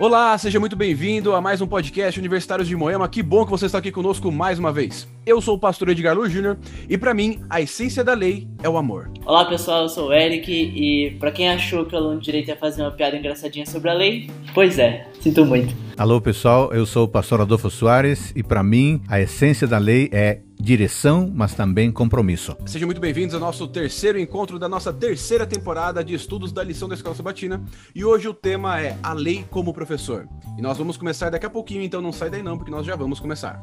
Olá, seja muito bem-vindo a mais um podcast Universitários de Moema. Que bom que você está aqui conosco mais uma vez. Eu sou o pastor Edgar Lu Júnior e para mim a essência da lei é o amor. Olá pessoal, eu sou o Eric e para quem achou que o aluno de direito ia fazer uma piada engraçadinha sobre a lei, pois é, sinto muito. Alô pessoal, eu sou o pastor Adolfo Soares e para mim a essência da lei é direção, mas também compromisso. Sejam muito bem-vindos ao nosso terceiro encontro da nossa terceira temporada de estudos da lição da Escola Sabatina. E hoje o tema é a lei como professor. E nós vamos começar daqui a pouquinho, então não sai daí não, porque nós já vamos começar.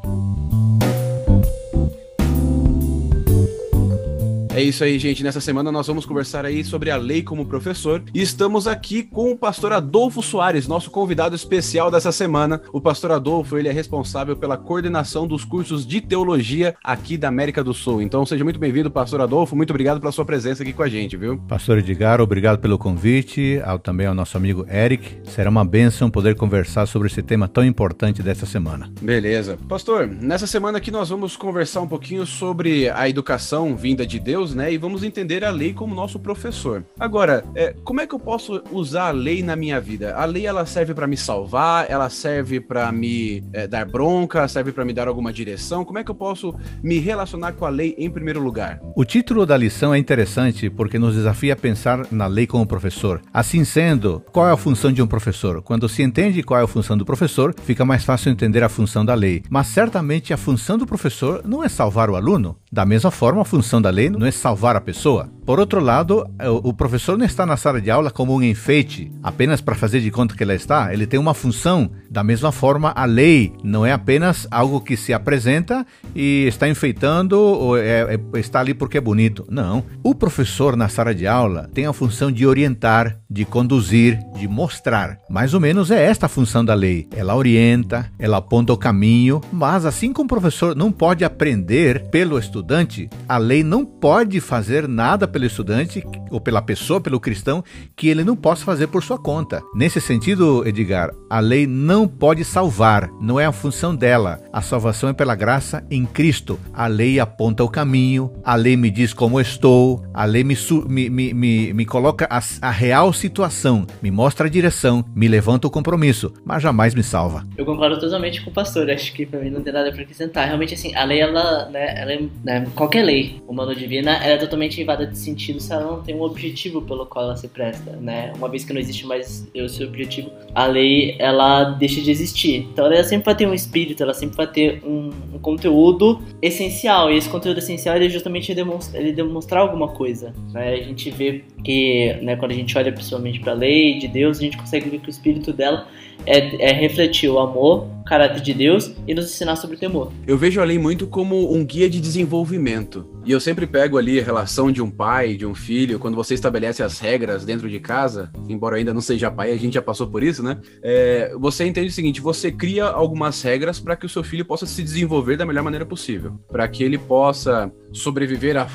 É isso aí, gente. Nessa semana nós vamos conversar aí sobre a lei como professor. E estamos aqui com o pastor Adolfo Soares, nosso convidado especial dessa semana. O pastor Adolfo, ele é responsável pela coordenação dos cursos de teologia aqui da América do Sul. Então seja muito bem-vindo, pastor Adolfo. Muito obrigado pela sua presença aqui com a gente, viu? Pastor Edgar, obrigado pelo convite. Ao, também ao nosso amigo Eric. Será uma bênção poder conversar sobre esse tema tão importante dessa semana. Beleza. Pastor, nessa semana aqui nós vamos conversar um pouquinho sobre a educação vinda de Deus Deus, né? E vamos entender a lei como nosso professor. Agora, é, como é que eu posso usar a lei na minha vida? A lei ela serve para me salvar, ela serve para me é, dar bronca, serve para me dar alguma direção. Como é que eu posso me relacionar com a lei em primeiro lugar? O título da lição é interessante porque nos desafia a pensar na lei como professor. Assim sendo, qual é a função de um professor? Quando se entende qual é a função do professor, fica mais fácil entender a função da lei. Mas certamente a função do professor não é salvar o aluno. Da mesma forma, a função da lei não é salvar a pessoa. Por outro lado, o professor não está na sala de aula como um enfeite, apenas para fazer de conta que ela está. Ele tem uma função. Da mesma forma, a lei não é apenas algo que se apresenta e está enfeitando ou é, é, está ali porque é bonito. Não. O professor na sala de aula tem a função de orientar, de conduzir, de mostrar. Mais ou menos é esta a função da lei. Ela orienta, ela aponta o caminho, mas assim como o professor não pode aprender pelo estudante, a lei não pode fazer nada pelo estudante ou pela pessoa, pelo cristão, que ele não possa fazer por sua conta. Nesse sentido, Edgar, a lei não pode salvar, não é a função dela. A salvação é pela graça em Cristo. A lei aponta o caminho, a lei me diz como estou, a lei me, me, me, me, me coloca a, a real situação, me mostra a direção, me levanta o compromisso, mas jamais me salva. Eu concordo totalmente com o pastor, acho que para mim não tem nada para acrescentar. Realmente, assim, a lei, ela, né, ela é, né, qualquer lei humana divina, ela é totalmente invada de sentido se ela não tem um objetivo pelo qual ela se presta, né? Uma vez que não existe mais o seu objetivo, a lei ela deixa de existir. Então ela sempre vai ter um espírito, ela sempre vai ter um, um conteúdo essencial. E esse conteúdo essencial ele é justamente demonstrar, ele demonstrar alguma coisa. Né? A gente vê que, né, quando a gente olha principalmente para a lei de Deus, a gente consegue ver que o espírito dela é, é refletir o amor, caráter de Deus e nos ensinar sobre o temor. Eu vejo a lei muito como um guia de desenvolvimento. E eu sempre pego ali a relação de um pai, de um filho, quando você estabelece as regras dentro de casa, embora ainda não seja pai, a gente já passou por isso, né? É, você entende o seguinte: você cria algumas regras para que o seu filho possa se desenvolver da melhor maneira possível, para que ele possa sobreviver a,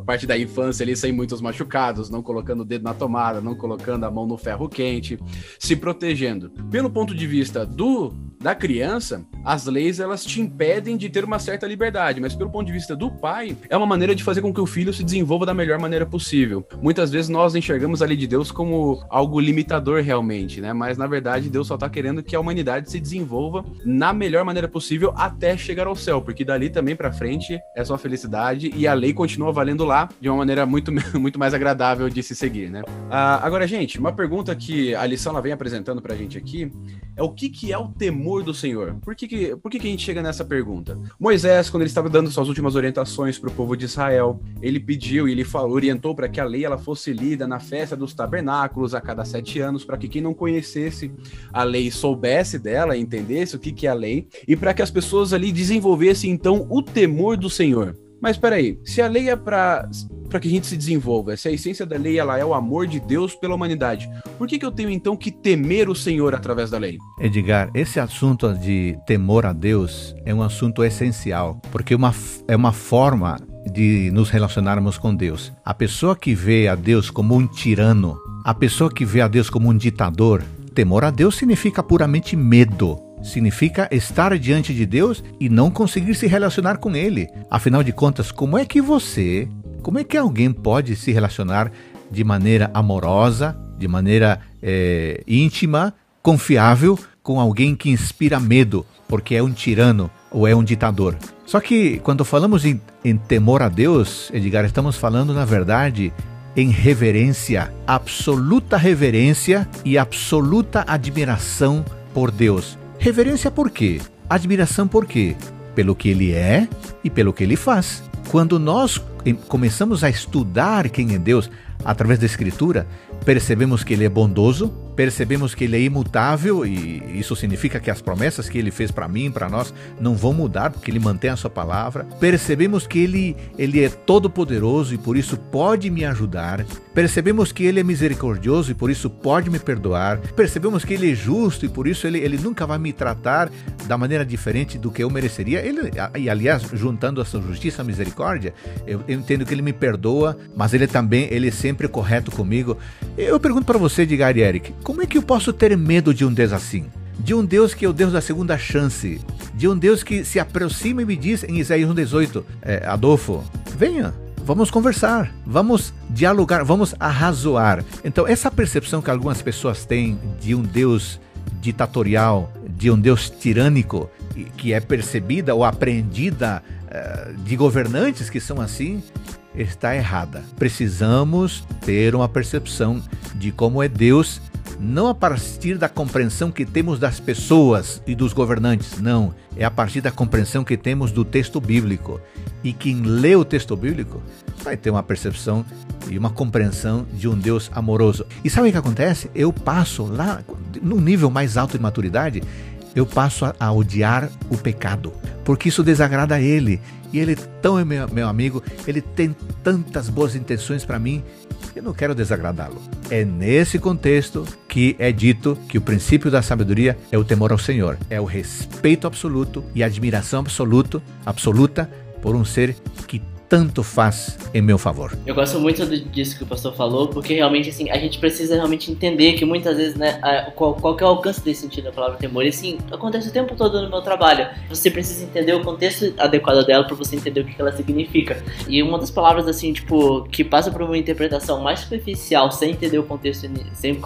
parte da infância ali sem muitos machucados, não colocando o dedo na tomada, não colocando a mão no ferro quente, se protegendo. Pelo ponto de vista do da criança, as leis elas te impedem de ter uma certa liberdade, mas pelo ponto de vista do pai, é uma maneira de fazer com que o filho se desenvolva da melhor maneira possível. Muitas vezes nós enxergamos a lei de Deus como algo limitador realmente, né? Mas na verdade Deus só está querendo que a humanidade se desenvolva na melhor maneira possível até chegar ao céu, porque dali também para frente é só felicidade e a lei continua valendo lá de uma maneira muito, muito mais agradável de se seguir, né? Ah, agora, gente, uma pergunta que a lição ela vem apresentando pra gente aqui é o que, que é o temor do Senhor? Por que, que, por que, que a gente chega nessa pergunta? Moisés, quando ele estava dando suas últimas orientações para o povo de Israel, ele pediu e ele falou, orientou para que a lei ela fosse lida na festa dos tabernáculos a cada sete anos, para que quem não conhecesse a lei soubesse dela, entendesse o que, que é a lei, e para que as pessoas ali desenvolvessem então o temor do Senhor. Mas peraí, se a lei é para para que a gente se desenvolva, se a essência da lei ela é o amor de Deus pela humanidade, por que, que eu tenho então que temer o Senhor através da lei? Edgar, esse assunto de temor a Deus é um assunto essencial, porque uma, é uma forma de nos relacionarmos com Deus. A pessoa que vê a Deus como um tirano, a pessoa que vê a Deus como um ditador, temor a Deus significa puramente medo Significa estar diante de Deus e não conseguir se relacionar com Ele. Afinal de contas, como é que você, como é que alguém pode se relacionar de maneira amorosa, de maneira é, íntima confiável com alguém que inspira medo, porque é um tirano ou é um ditador. Só que quando falamos em, em temor a Deus, Edgar, estamos falando, na verdade, em reverência, absoluta reverência e absoluta admiração por Deus. Reverência por quê? Admiração por quê? Pelo que ele é e pelo que ele faz. Quando nós começamos a estudar quem é Deus através da Escritura, percebemos que ele é bondoso, percebemos que ele é imutável e isso significa que as promessas que ele fez para mim, para nós, não vão mudar porque ele mantém a sua palavra. Percebemos que ele ele é todo poderoso e por isso pode me ajudar. Percebemos que ele é misericordioso e por isso pode me perdoar. Percebemos que ele é justo e por isso ele, ele nunca vai me tratar da maneira diferente do que eu mereceria. Ele e aliás, juntando essa justiça e misericórdia, eu, eu entendo que ele me perdoa, mas ele também ele é sempre correto comigo. Eu pergunto para você, Edgar e Eric, como é que eu posso ter medo de um Deus assim? De um Deus que é o Deus da segunda chance. De um Deus que se aproxima e me diz em Isaías 1,18: é, Adolfo, venha, vamos conversar, vamos dialogar, vamos arrazoar. Então, essa percepção que algumas pessoas têm de um Deus ditatorial, de um Deus tirânico, que é percebida ou aprendida uh, de governantes que são assim, está errada. Precisamos ter uma percepção de como é Deus não a partir da compreensão que temos das pessoas e dos governantes, não. É a partir da compreensão que temos do texto bíblico. E quem lê o texto bíblico vai ter uma percepção e uma compreensão de um Deus amoroso. E sabe o que acontece? Eu passo lá, num nível mais alto de maturidade, eu passo a, a odiar o pecado, porque isso desagrada a ele. E ele tão é meu, meu amigo, ele tem tantas boas intenções para mim, eu não quero desagradá-lo. É nesse contexto que é dito que o princípio da sabedoria é o temor ao Senhor, é o respeito absoluto e admiração absoluto, absoluta por um ser que tanto faz em meu favor. Eu gosto muito disso que o pastor falou, porque realmente assim, a gente precisa realmente entender que muitas vezes, né, qual, qual é o alcance desse sentido da palavra temor. E assim, acontece o tempo todo no meu trabalho. Você precisa entender o contexto adequado dela para você entender o que ela significa. E uma das palavras assim, tipo, que passa por uma interpretação mais superficial, sem entender o contexto, sem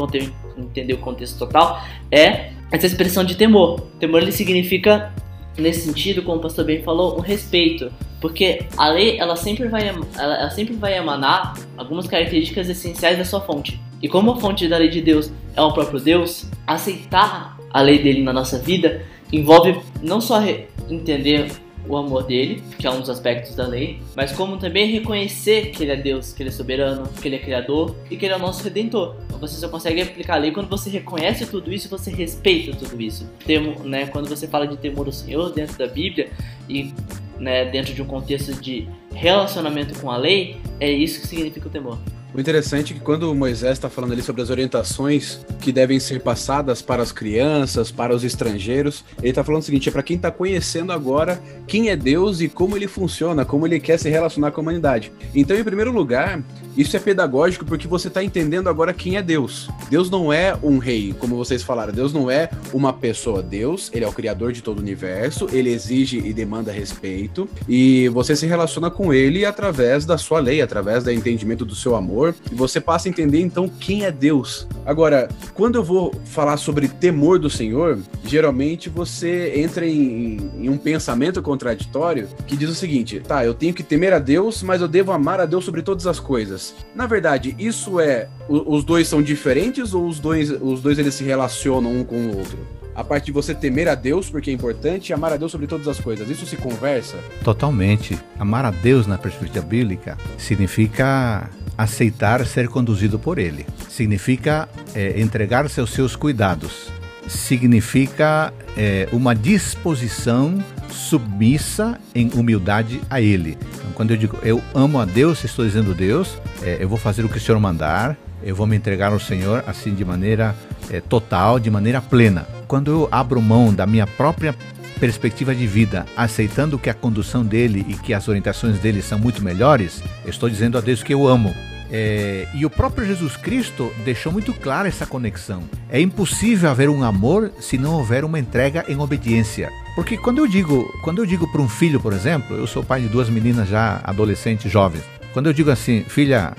entender o contexto total, é essa expressão de temor. Temor ele significa nesse sentido, como o pastor bem falou, um respeito, porque a lei ela sempre vai ela, ela, sempre vai emanar algumas características essenciais da sua fonte. E como a fonte da lei de Deus é o próprio Deus, aceitar a lei dele na nossa vida envolve não só entender o amor dele, que é um dos aspectos da lei, mas como também reconhecer que ele é Deus, que ele é soberano, que ele é criador e que ele é o nosso redentor. Então, você só consegue aplicar a lei quando você reconhece tudo isso você respeita tudo isso. Temo, né, quando você fala de temor ao Senhor dentro da Bíblia e né, dentro de um contexto de relacionamento com a lei, é isso que significa o temor. O interessante é que quando Moisés está falando ali sobre as orientações que devem ser passadas para as crianças, para os estrangeiros, ele está falando o seguinte: é para quem está conhecendo agora quem é Deus e como ele funciona, como ele quer se relacionar com a humanidade. Então, em primeiro lugar, isso é pedagógico porque você está entendendo agora quem é Deus. Deus não é um rei, como vocês falaram. Deus não é uma pessoa. Deus, ele é o criador de todo o universo. Ele exige e demanda respeito. E você se relaciona com ele através da sua lei, através do entendimento do seu amor. E você passa a entender então quem é Deus. Agora, quando eu vou falar sobre temor do Senhor, geralmente você entra em, em um pensamento contraditório que diz o seguinte: tá, eu tenho que temer a Deus, mas eu devo amar a Deus sobre todas as coisas. Na verdade, isso é. Os dois são diferentes ou os dois, os dois eles se relacionam um com o outro? A parte de você temer a Deus, porque é importante, e amar a Deus sobre todas as coisas. Isso se conversa? Totalmente. Amar a Deus na perspectiva bíblica significa aceitar ser conduzido por Ele. Significa é, entregar-se aos seus cuidados. Significa é, uma disposição submissa em humildade a Ele. Então, quando eu digo eu amo a Deus, estou dizendo Deus, é, eu vou fazer o que o Senhor mandar, eu vou me entregar ao Senhor assim de maneira é, total, de maneira plena. Quando eu abro mão da minha própria perspectiva de vida, aceitando que a condução dele e que as orientações dele são muito melhores, eu estou dizendo a Deus que eu amo. É, e o próprio Jesus Cristo deixou muito clara essa conexão. É impossível haver um amor se não houver uma entrega em obediência. Porque quando eu digo, quando eu digo para um filho, por exemplo, eu sou pai de duas meninas já adolescentes, jovens. Quando eu digo assim, filha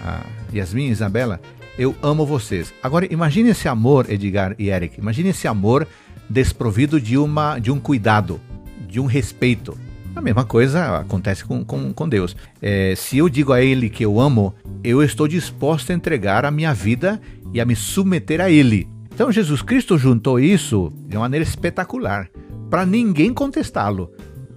Yasmin, Isabela, eu amo vocês. Agora imagine esse amor, Edgar e Eric. Imagine esse amor desprovido de uma de um cuidado, de um respeito. A mesma coisa acontece com, com, com Deus. É, se eu digo a Ele que eu amo, eu estou disposto a entregar a minha vida e a me submeter a Ele. Então Jesus Cristo juntou isso de uma maneira espetacular, para ninguém contestá-lo.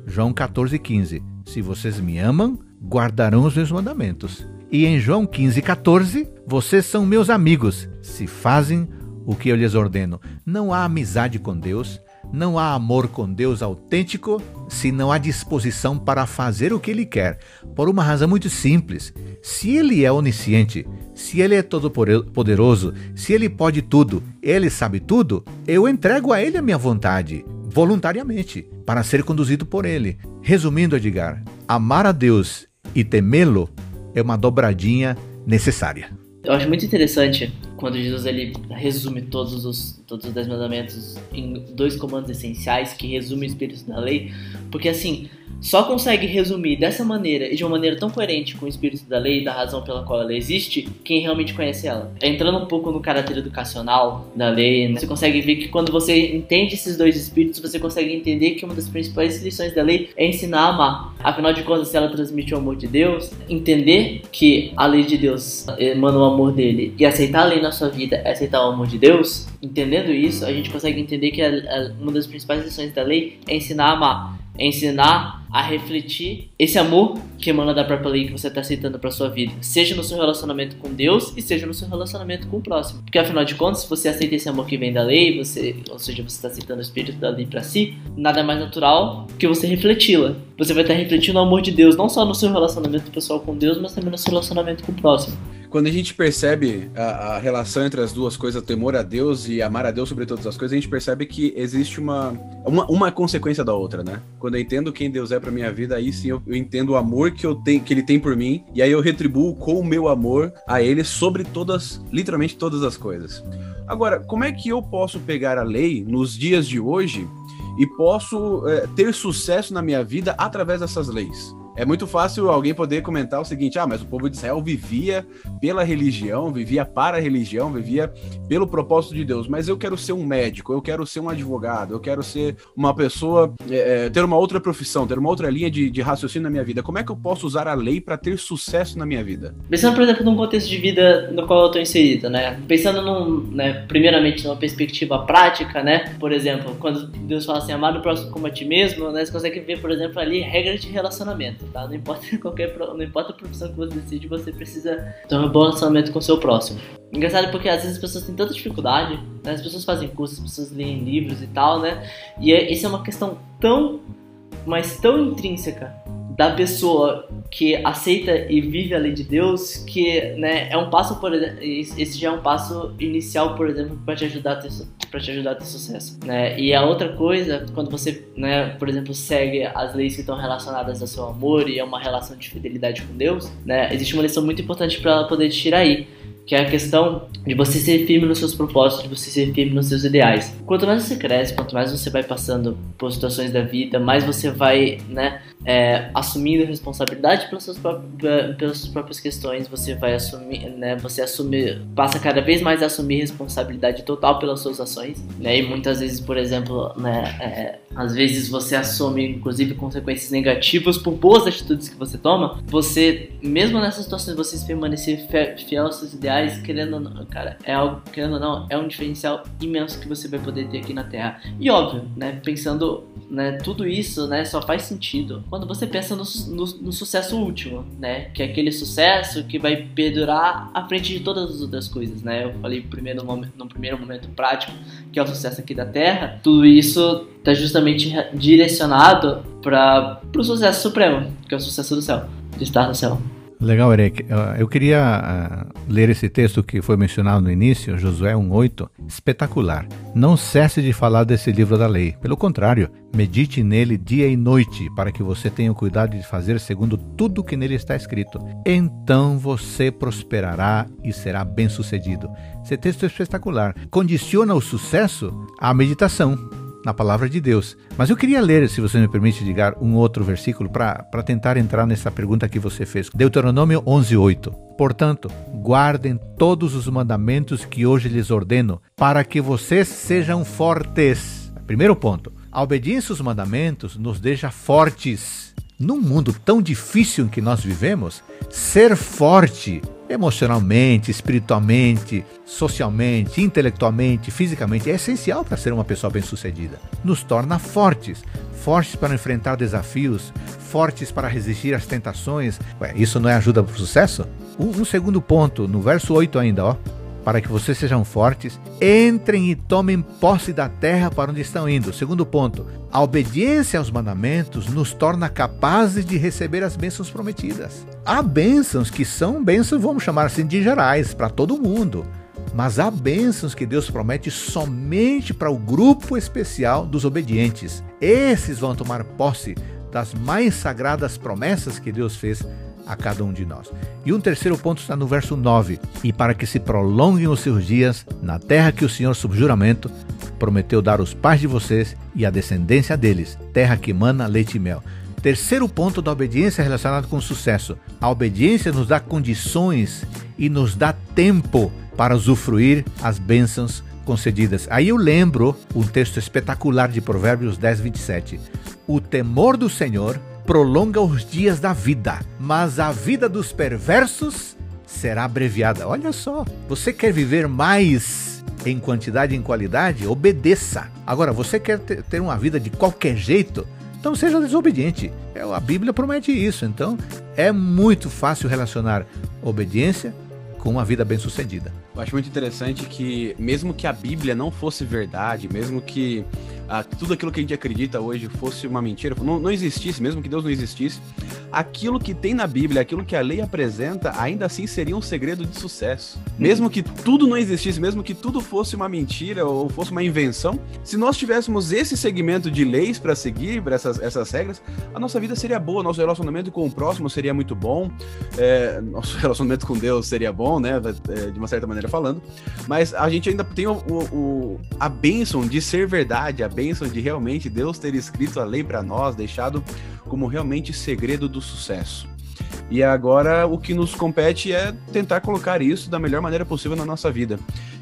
João 14,15: Se vocês me amam, guardarão os meus mandamentos. E em João 15,14: Vocês são meus amigos, se fazem o que eu lhes ordeno. Não há amizade com Deus, não há amor com Deus autêntico se não há disposição para fazer o que Ele quer, por uma razão muito simples. Se Ele é onisciente, se Ele é todo-poderoso, se Ele pode tudo, Ele sabe tudo, eu entrego a Ele a minha vontade, voluntariamente, para ser conduzido por Ele. Resumindo, Edgar, amar a Deus e temê-lo é uma dobradinha necessária. Eu acho muito interessante quando Jesus ele resume todos os, todos os dez mandamentos em dois comandos essenciais que resume o espírito da lei, porque assim, só consegue resumir dessa maneira e de uma maneira tão coerente com o espírito da lei e da razão pela qual ela existe, quem realmente conhece ela. Entrando um pouco no caráter educacional da lei, né, você consegue ver que quando você entende esses dois espíritos, você consegue entender que uma das principais lições da lei é ensinar a amar. Afinal de contas, se ela transmite o amor de Deus, entender que a lei de Deus emana o amor dele e aceitar a lei na sua vida é aceitar o amor de Deus, entendendo isso, a gente consegue entender que a, a, uma das principais lições da lei é ensinar a amar ensinar a refletir esse amor que emana da própria lei que você está aceitando para sua vida, seja no seu relacionamento com Deus e seja no seu relacionamento com o próximo. Porque afinal de contas, se você aceita esse amor que vem da lei, você, ou seja, você está aceitando o espírito da lei para si, nada mais natural que você refleti-la. Você vai estar refletindo o amor de Deus não só no seu relacionamento pessoal com Deus, mas também no seu relacionamento com o próximo quando a gente percebe a, a, relação entre as duas coisas, temor a Deus e amar a Deus sobre todas as coisas, a gente percebe que existe uma, uma, uma consequência da outra, né? Quando eu entendo quem Deus é para minha vida, aí sim eu, eu, entendo o amor que, eu tenho, que Ele tem por mim, e aí eu retribuo com o meu amor a Ele sobre todas, literalmente todas as coisas. Agora, como é que eu posso pegar a lei nos dias de hoje e posso é, ter sucesso na minha vida através dessas leis? É muito fácil alguém poder comentar o seguinte: ah, mas o povo de Israel vivia pela religião, vivia para a religião, vivia pelo propósito de Deus. Mas eu quero ser um médico, eu quero ser um advogado, eu quero ser uma pessoa, é, ter uma outra profissão, ter uma outra linha de, de, raciocínio na minha vida. Como é que eu posso usar a lei para ter sucesso na minha vida? Pensando, por exemplo, num contexto de vida no qual eu estou inserido, né? Pensando num, né, primeiramente numa perspectiva prática, né? Por exemplo, quando Deus fala assim, amar o próximo como a ti mesmo, né? Você consegue ver, por exemplo, ali regras de relacionamento tá? Não importa qualquer, não importa a profissão que você decide, você precisa ter um bom relacionamento com o seu próximo. Engraçado porque às vezes as pessoas têm tanta dificuldade, né? As pessoas fazem cursos, as pessoas leem livros e tal, né? E é, isso é uma questão tão, mas tão intrínseca da pessoa que aceita e vive a lei de Deus, que né, é um passo, por esse já é um passo inicial, por exemplo, para te ajudar a ter, para te ajudar a ter sucesso. Né? E a outra coisa, quando você, né, por exemplo, segue as leis que estão relacionadas ao seu amor e é uma relação de fidelidade com Deus, né, existe uma lição muito importante para poder tirar aí que é a questão de você ser firme nos seus propósitos, de você ser firme nos seus ideais. Quanto mais você cresce, quanto mais você vai passando por situações da vida, mais você vai, né, é, assumindo responsabilidade pelas suas, pelas suas próprias questões, você vai assumir, né, você assumir, passa cada vez mais a assumir responsabilidade total pelas suas ações, né, e muitas vezes, por exemplo, né, é, às vezes você assume, inclusive, consequências negativas por boas atitudes que você toma, você, mesmo nessas situações, você permanecer fiel aos seus ideais, querendo ou não, cara, é algo, querendo ou não, é um diferencial imenso que você vai poder ter aqui na Terra. E óbvio, né, pensando, né, tudo isso, né, só faz sentido quando você pensa no, no, no sucesso último, né, que é aquele sucesso que vai perdurar à frente de todas as outras coisas, né. Eu falei primeiro no primeiro momento prático, que é o sucesso aqui da Terra, tudo isso está justamente direcionado para o sucesso supremo, que é o sucesso do céu, de estar no céu. Legal, Eric. Eu queria uh, ler esse texto que foi mencionado no início, Josué 1,8. Espetacular. Não cesse de falar desse livro da lei. Pelo contrário, medite nele dia e noite, para que você tenha o cuidado de fazer segundo tudo que nele está escrito. Então você prosperará e será bem-sucedido. Esse texto é espetacular. Condiciona o sucesso à meditação. Na palavra de Deus. Mas eu queria ler, se você me permite, ligar um outro versículo para tentar entrar nessa pergunta que você fez. Deuteronômio 11:8. Portanto, guardem todos os mandamentos que hoje lhes ordeno, para que vocês sejam fortes. Primeiro ponto. A obediência aos mandamentos nos deixa fortes. Num mundo tão difícil em que nós vivemos, ser forte emocionalmente, espiritualmente, socialmente, intelectualmente, fisicamente, é essencial para ser uma pessoa bem-sucedida. Nos torna fortes, fortes para enfrentar desafios, fortes para resistir às tentações. Ué, isso não é ajuda para o sucesso? Um, um segundo ponto, no verso 8 ainda, ó para que vocês sejam fortes, entrem e tomem posse da terra para onde estão indo. Segundo ponto, a obediência aos mandamentos nos torna capazes de receber as bênçãos prometidas. Há bênçãos que são bênçãos, vamos chamar assim, de gerais, para todo mundo. Mas há bênçãos que Deus promete somente para o grupo especial dos obedientes. Esses vão tomar posse das mais sagradas promessas que Deus fez a cada um de nós. E um terceiro ponto está no verso 9: E para que se prolonguem os seus dias na terra que o Senhor, sob juramento, prometeu dar aos pais de vocês e à descendência deles, terra que mana leite e mel. Terceiro ponto da obediência relacionado com o sucesso. A obediência nos dá condições e nos dá tempo para usufruir as bênçãos concedidas. Aí eu lembro um texto espetacular de Provérbios 10, 27. O temor do Senhor prolonga os dias da vida, mas a vida dos perversos será abreviada. Olha só, você quer viver mais em quantidade e em qualidade? Obedeça. Agora, você quer ter uma vida de qualquer jeito? Então seja desobediente. É, a Bíblia promete isso. Então é muito fácil relacionar obediência com uma vida bem-sucedida. Eu acho muito interessante que, mesmo que a Bíblia não fosse verdade, mesmo que ah, tudo aquilo que a gente acredita hoje fosse uma mentira, não, não existisse, mesmo que Deus não existisse, aquilo que tem na Bíblia, aquilo que a lei apresenta, ainda assim seria um segredo de sucesso. Mesmo que tudo não existisse, mesmo que tudo fosse uma mentira ou fosse uma invenção, se nós tivéssemos esse segmento de leis para seguir, para essas, essas regras, a nossa vida seria boa, nosso relacionamento com o próximo seria muito bom, é, nosso relacionamento com Deus seria bom, né, é, de uma certa maneira falando, mas a gente ainda tem o, o a bênção de ser verdade, a bênção de realmente Deus ter escrito a lei para nós, deixado como realmente segredo do sucesso. E agora o que nos compete é tentar colocar isso da melhor maneira possível na nossa vida.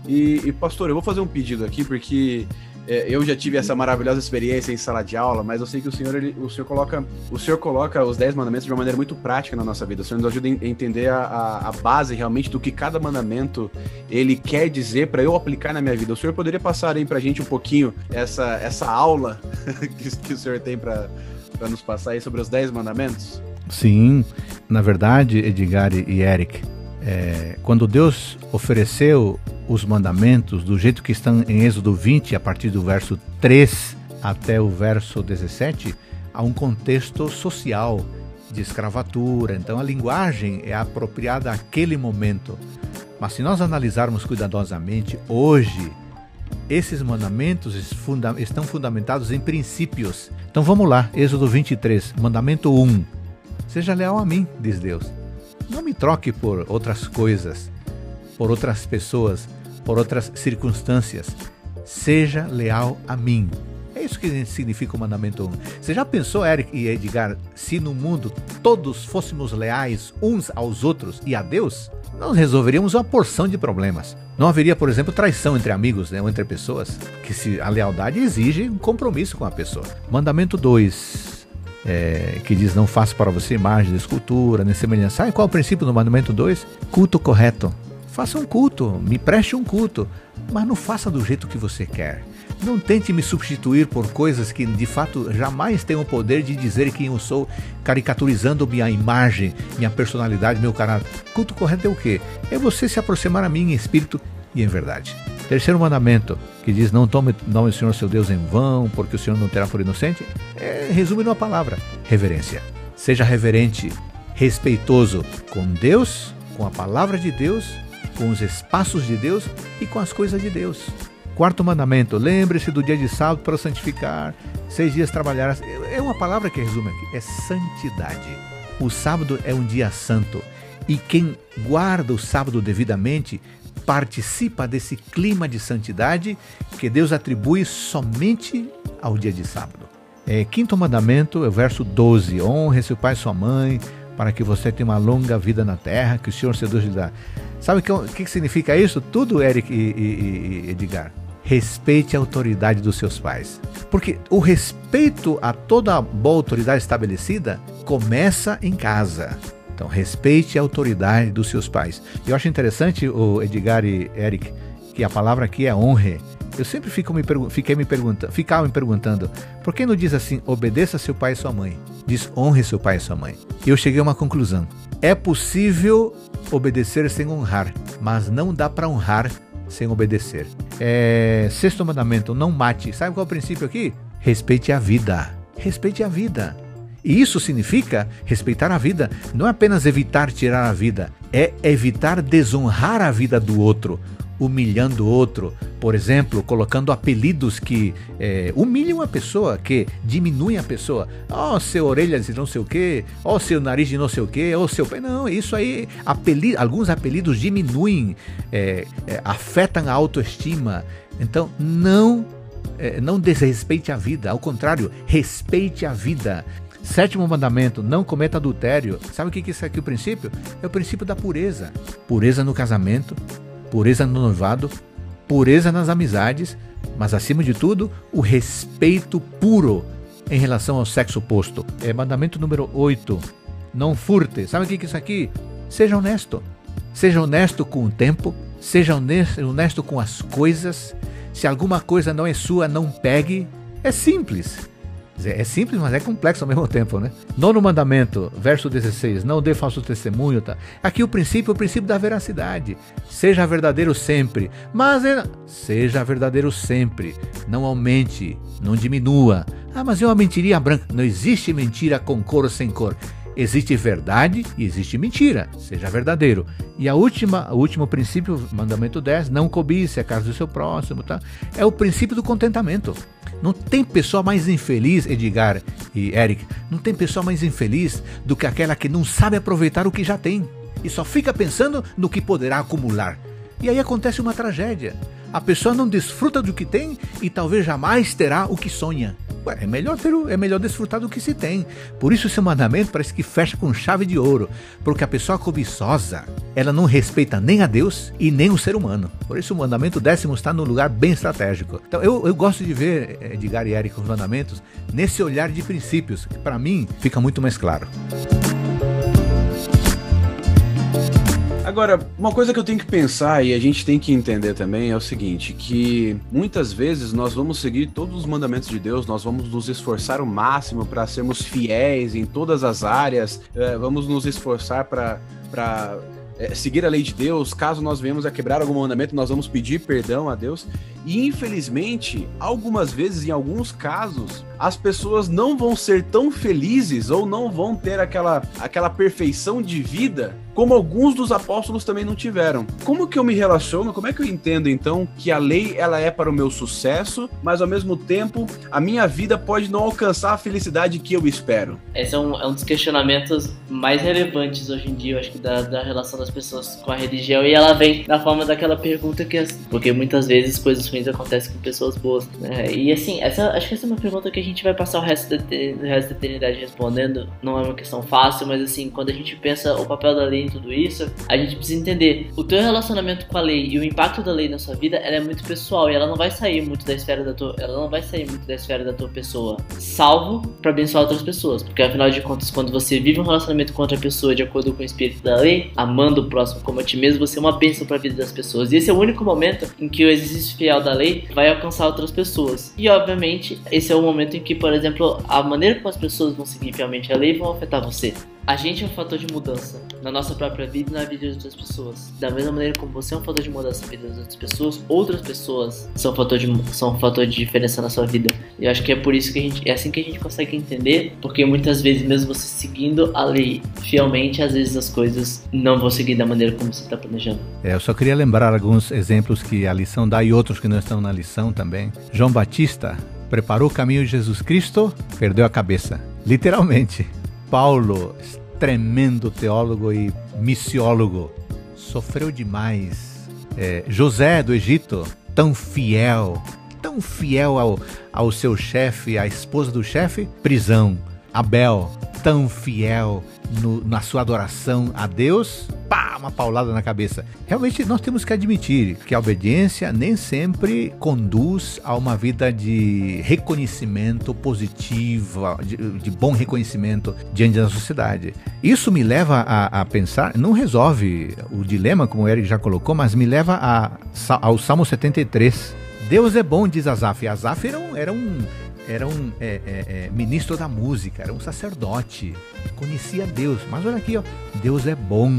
E, e pastor, eu vou fazer um pedido aqui, porque é, eu já tive essa maravilhosa experiência em sala de aula, mas eu sei que o senhor, ele, o senhor coloca, o senhor coloca os dez mandamentos de uma maneira muito prática na nossa vida. O senhor nos ajuda a entender a, a, a base realmente do que cada mandamento ele quer dizer para eu aplicar na minha vida. O senhor poderia passar aí para a gente um pouquinho essa, essa aula que, que o senhor tem para nos passar aí sobre os dez mandamentos? Sim, na verdade, Edgar e Eric, é, quando Deus ofereceu os mandamentos do jeito que estão em Êxodo 20, a partir do verso 3 até o verso 17, há um contexto social de escravatura. Então a linguagem é apropriada àquele momento. Mas se nós analisarmos cuidadosamente, hoje, esses mandamentos estão fundamentados em princípios. Então vamos lá, Êxodo 23, mandamento 1. Seja leal a mim, diz Deus. Não me troque por outras coisas por outras pessoas, por outras circunstâncias. Seja leal a mim. É isso que significa o mandamento 1. Você já pensou, Eric e Edgar, se no mundo todos fôssemos leais uns aos outros e a Deus? Nós resolveríamos uma porção de problemas. Não haveria, por exemplo, traição entre amigos né, ou entre pessoas, que se a lealdade exige um compromisso com a pessoa. Mandamento 2, é, que diz: Não faça para você imagem de escultura, nem semelhança. Sabe qual é o princípio do mandamento 2? Culto correto. Faça um culto, me preste um culto, mas não faça do jeito que você quer. Não tente me substituir por coisas que de fato jamais têm o poder de dizer quem eu sou, caricaturizando minha imagem, minha personalidade, meu caráter. Culto correto é o quê? É você se aproximar a mim em espírito e em verdade. Terceiro mandamento, que diz: Não tome o nome do Senhor seu Deus em vão, porque o Senhor não terá por inocente, é, resume numa palavra: reverência. Seja reverente, respeitoso com Deus, com a palavra de Deus com os espaços de Deus e com as coisas de Deus. Quarto mandamento: lembre-se do dia de sábado para santificar. Seis dias trabalharás. É uma palavra que resume aqui: é santidade. O sábado é um dia santo. E quem guarda o sábado devidamente participa desse clima de santidade que Deus atribui somente ao dia de sábado. É, quinto mandamento é o verso 12: honre seu pai e sua mãe, para que você tenha uma longa vida na terra, que o Senhor Deus lhe dá. Sabe o que, que significa isso? Tudo, Eric e, e, e Edgar. Respeite a autoridade dos seus pais. Porque o respeito a toda boa autoridade estabelecida começa em casa. Então, respeite a autoridade dos seus pais. Eu acho interessante, o Edgar e Eric, que a palavra aqui é honre. Eu sempre fico me fiquei me perguntando, ficava me perguntando, por que não diz assim, obedeça seu pai e sua mãe? Diz honre seu pai e sua mãe. Eu cheguei a uma conclusão. É possível obedecer sem honrar, mas não dá para honrar sem obedecer. É, sexto mandamento, não mate. Sabe qual é o princípio aqui? Respeite a vida. Respeite a vida. E isso significa respeitar a vida, não é apenas evitar tirar a vida, é evitar desonrar a vida do outro, humilhando o outro, por exemplo, colocando apelidos que é, humilham a pessoa, que diminuem a pessoa. Ó, oh, seu orelha de não sei o quê, ó, oh, seu nariz de não sei o quê, ó, oh, seu pé. Não, isso aí, apelido, alguns apelidos diminuem, é, é, afetam a autoestima. Então, não é, não desrespeite a vida, ao contrário, respeite a vida. Sétimo mandamento, não cometa adultério. Sabe o que é isso aqui o princípio? É o princípio da pureza. Pureza no casamento, pureza no noivado, pureza nas amizades, mas acima de tudo, o respeito puro em relação ao sexo oposto. É mandamento número 8. Não furte. Sabe o que é isso aqui? Seja honesto. Seja honesto com o tempo, seja honesto, com as coisas. Se alguma coisa não é sua, não pegue. É simples. É simples, mas é complexo ao mesmo tempo, né? Nono mandamento, verso 16, não dê falso testemunho, tá? Aqui o princípio é o princípio da veracidade. Seja verdadeiro sempre, mas é... seja verdadeiro sempre. Não aumente, não diminua. Ah, mas é uma mentiria branca. Não existe mentira com cor ou sem cor. Existe verdade e existe mentira. Seja verdadeiro. E a última, o último princípio, mandamento 10, não cobice a casa do seu próximo, tá? É o princípio do contentamento. Não tem pessoa mais infeliz, Edgar e Eric, não tem pessoa mais infeliz do que aquela que não sabe aproveitar o que já tem e só fica pensando no que poderá acumular. E aí acontece uma tragédia. A pessoa não desfruta do que tem e talvez jamais terá o que sonha. É melhor ter, é melhor desfrutar do que se tem. Por isso esse mandamento parece que fecha com chave de ouro, porque a pessoa cobiçosa, ela não respeita nem a Deus e nem o ser humano. Por isso o mandamento décimo está no lugar bem estratégico. Então eu, eu gosto de ver Edgar e Eric os mandamentos nesse olhar de princípios, que para mim fica muito mais claro. Agora, uma coisa que eu tenho que pensar e a gente tem que entender também é o seguinte, que muitas vezes nós vamos seguir todos os mandamentos de Deus, nós vamos nos esforçar o máximo para sermos fiéis em todas as áreas, é, vamos nos esforçar para é, seguir a lei de Deus, caso nós venhamos a quebrar algum mandamento, nós vamos pedir perdão a Deus. E infelizmente, algumas vezes, em alguns casos, as pessoas não vão ser tão felizes ou não vão ter aquela, aquela perfeição de vida como alguns dos apóstolos também não tiveram. Como que eu me relaciono? Como é que eu entendo então que a lei ela é para o meu sucesso, mas ao mesmo tempo a minha vida pode não alcançar a felicidade que eu espero? Esse é um, é um dos questionamentos mais relevantes hoje em dia, eu acho que da, da relação das pessoas com a religião e ela vem na forma daquela pergunta que porque muitas vezes coisas ruins acontecem com pessoas boas, né? E assim, essa acho que essa é uma pergunta que a gente vai passar o resto da, o resto da eternidade respondendo. Não é uma questão fácil, mas assim, quando a gente pensa o papel da lei em tudo isso, a gente precisa entender o teu relacionamento com a lei e o impacto da lei na sua vida, ela é muito pessoal e ela não vai sair muito da esfera da tua, ela não vai sair muito da esfera da tua pessoa, salvo para abençoar outras pessoas, porque afinal de contas, quando você vive um relacionamento com outra pessoa de acordo com o espírito da lei, amando o próximo como a ti mesmo, você é uma bênção para a vida das pessoas. E esse é o único momento em que o exercício fiel da lei vai alcançar outras pessoas. E obviamente, esse é o momento em que, por exemplo, a maneira como as pessoas vão seguir fielmente a lei vão afetar você. A gente é um fator de mudança na nossa própria vida e na vida de outras pessoas. Da mesma maneira como você é um fator de mudança na vida das outras pessoas, outras pessoas são um fator de, são um fator de diferença na sua vida. E eu acho que é por isso que a gente, é assim que a gente consegue entender, porque muitas vezes, mesmo você seguindo a lei fielmente, às vezes as coisas não vão seguir da maneira como você está planejando. É, eu só queria lembrar alguns exemplos que a lição dá e outros que não estão na lição também. João Batista preparou o caminho de Jesus Cristo, perdeu a cabeça. Literalmente. Paulo tremendo teólogo e missiólogo. Sofreu demais. É, José do Egito, tão fiel, tão fiel ao, ao seu chefe, à esposa do chefe, prisão. Abel, tão fiel no, na sua adoração a Deus, pá, uma paulada na cabeça. Realmente nós temos que admitir que a obediência nem sempre conduz a uma vida de reconhecimento positivo, de, de bom reconhecimento diante da sociedade. Isso me leva a, a, pensar, não resolve o dilema, como o Eric já colocou, mas me leva a, ao Salmo 73. Deus é bom, diz Asaf. Asaf era um, era um era um é, é, é, ministro da música, era um sacerdote, conhecia Deus. Mas olha aqui, ó, Deus é bom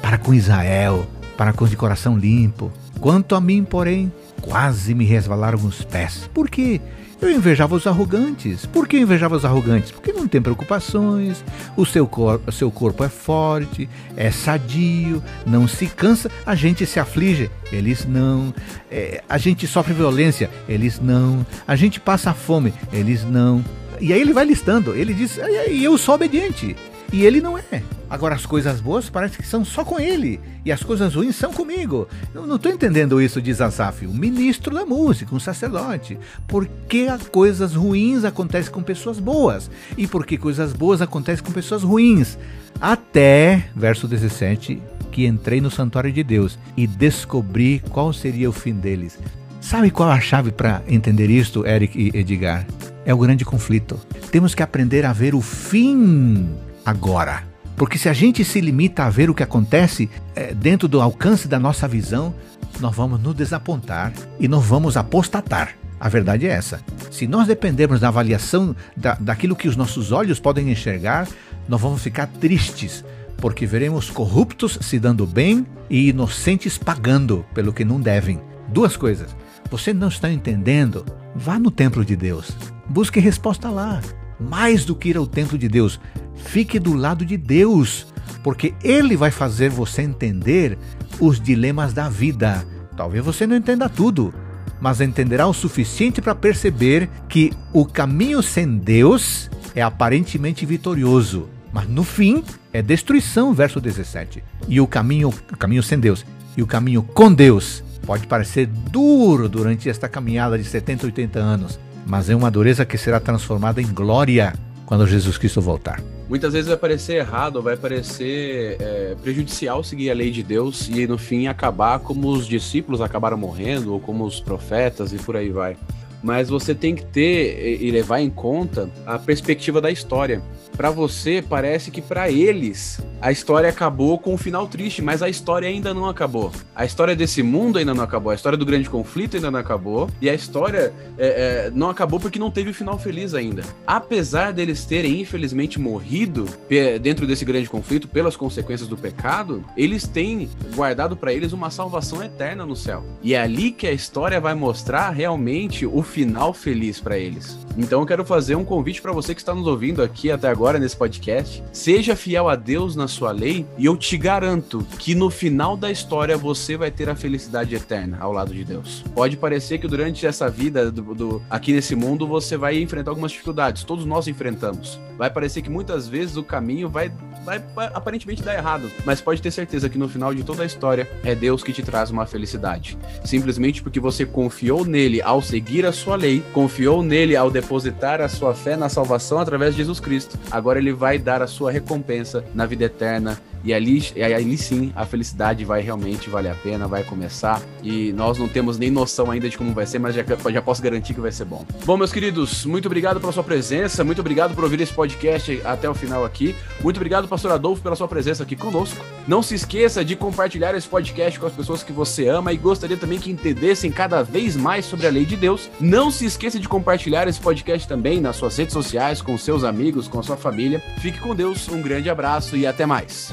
para com Israel, para com de coração limpo. Quanto a mim, porém, quase me resvalaram os pés. Por quê? Eu invejava os arrogantes. Por que invejava os arrogantes? Porque não tem preocupações, o seu, cor seu corpo é forte, é sadio, não se cansa, a gente se aflige, eles não. É, a gente sofre violência, eles não. A gente passa fome, eles não. E aí ele vai listando, ele diz, e eu sou obediente. E ele não é. Agora, as coisas boas parece que são só com ele. E as coisas ruins são comigo. Eu não estou entendendo isso, diz Asaf, o ministro da música, um sacerdote. Por que coisas ruins acontecem com pessoas boas? E por que coisas boas acontecem com pessoas ruins? Até, verso 17, que entrei no santuário de Deus e descobri qual seria o fim deles. Sabe qual a chave para entender isto, Eric e Edgar? É o grande conflito. Temos que aprender a ver o fim agora. Porque se a gente se limita a ver o que acontece é, dentro do alcance da nossa visão, nós vamos nos desapontar e nós vamos apostatar. A verdade é essa. Se nós dependermos da avaliação da, daquilo que os nossos olhos podem enxergar, nós vamos ficar tristes, porque veremos corruptos se dando bem e inocentes pagando pelo que não devem. Duas coisas. Você não está entendendo? Vá no templo de Deus. Busque resposta lá. Mais do que ir ao templo de Deus, Fique do lado de Deus, porque Ele vai fazer você entender os dilemas da vida. Talvez você não entenda tudo, mas entenderá o suficiente para perceber que o caminho sem Deus é aparentemente vitorioso, mas no fim é destruição, verso 17. E o caminho, o caminho sem Deus e o caminho com Deus pode parecer duro durante esta caminhada de 70, 80 anos, mas é uma dureza que será transformada em glória quando Jesus Cristo voltar. Muitas vezes vai parecer errado, vai parecer é, prejudicial seguir a lei de Deus e no fim acabar como os discípulos acabaram morrendo, ou como os profetas e por aí vai. Mas você tem que ter e levar em conta a perspectiva da história para você parece que para eles a história acabou com um final triste, mas a história ainda não acabou. A história desse mundo ainda não acabou, a história do grande conflito ainda não acabou, e a história é, é, não acabou porque não teve o um final feliz ainda. Apesar deles terem infelizmente morrido dentro desse grande conflito pelas consequências do pecado, eles têm guardado para eles uma salvação eterna no céu. E é ali que a história vai mostrar realmente o final feliz para eles. Então eu quero fazer um convite para você que está nos ouvindo aqui até agora nesse podcast. Seja fiel a Deus na sua lei e eu te garanto que no final da história você vai ter a felicidade eterna ao lado de Deus. Pode parecer que durante essa vida do, do, aqui nesse mundo você vai enfrentar algumas dificuldades, todos nós enfrentamos. Vai parecer que muitas vezes o caminho vai, vai, vai aparentemente dar errado, mas pode ter certeza que no final de toda a história é Deus que te traz uma felicidade. Simplesmente porque você confiou nele ao seguir a sua lei, confiou nele ao depositar a sua fé na salvação através de Jesus Cristo agora ele vai dar a sua recompensa na vida eterna. E ali, ali sim a felicidade vai realmente valer a pena, vai começar. E nós não temos nem noção ainda de como vai ser, mas já, já posso garantir que vai ser bom. Bom, meus queridos, muito obrigado pela sua presença, muito obrigado por ouvir esse podcast até o final aqui. Muito obrigado, pastor Adolfo, pela sua presença aqui conosco. Não se esqueça de compartilhar esse podcast com as pessoas que você ama e gostaria também que entendessem cada vez mais sobre a lei de Deus. Não se esqueça de compartilhar esse podcast também nas suas redes sociais, com seus amigos, com a sua família. Fique com Deus, um grande abraço e até mais.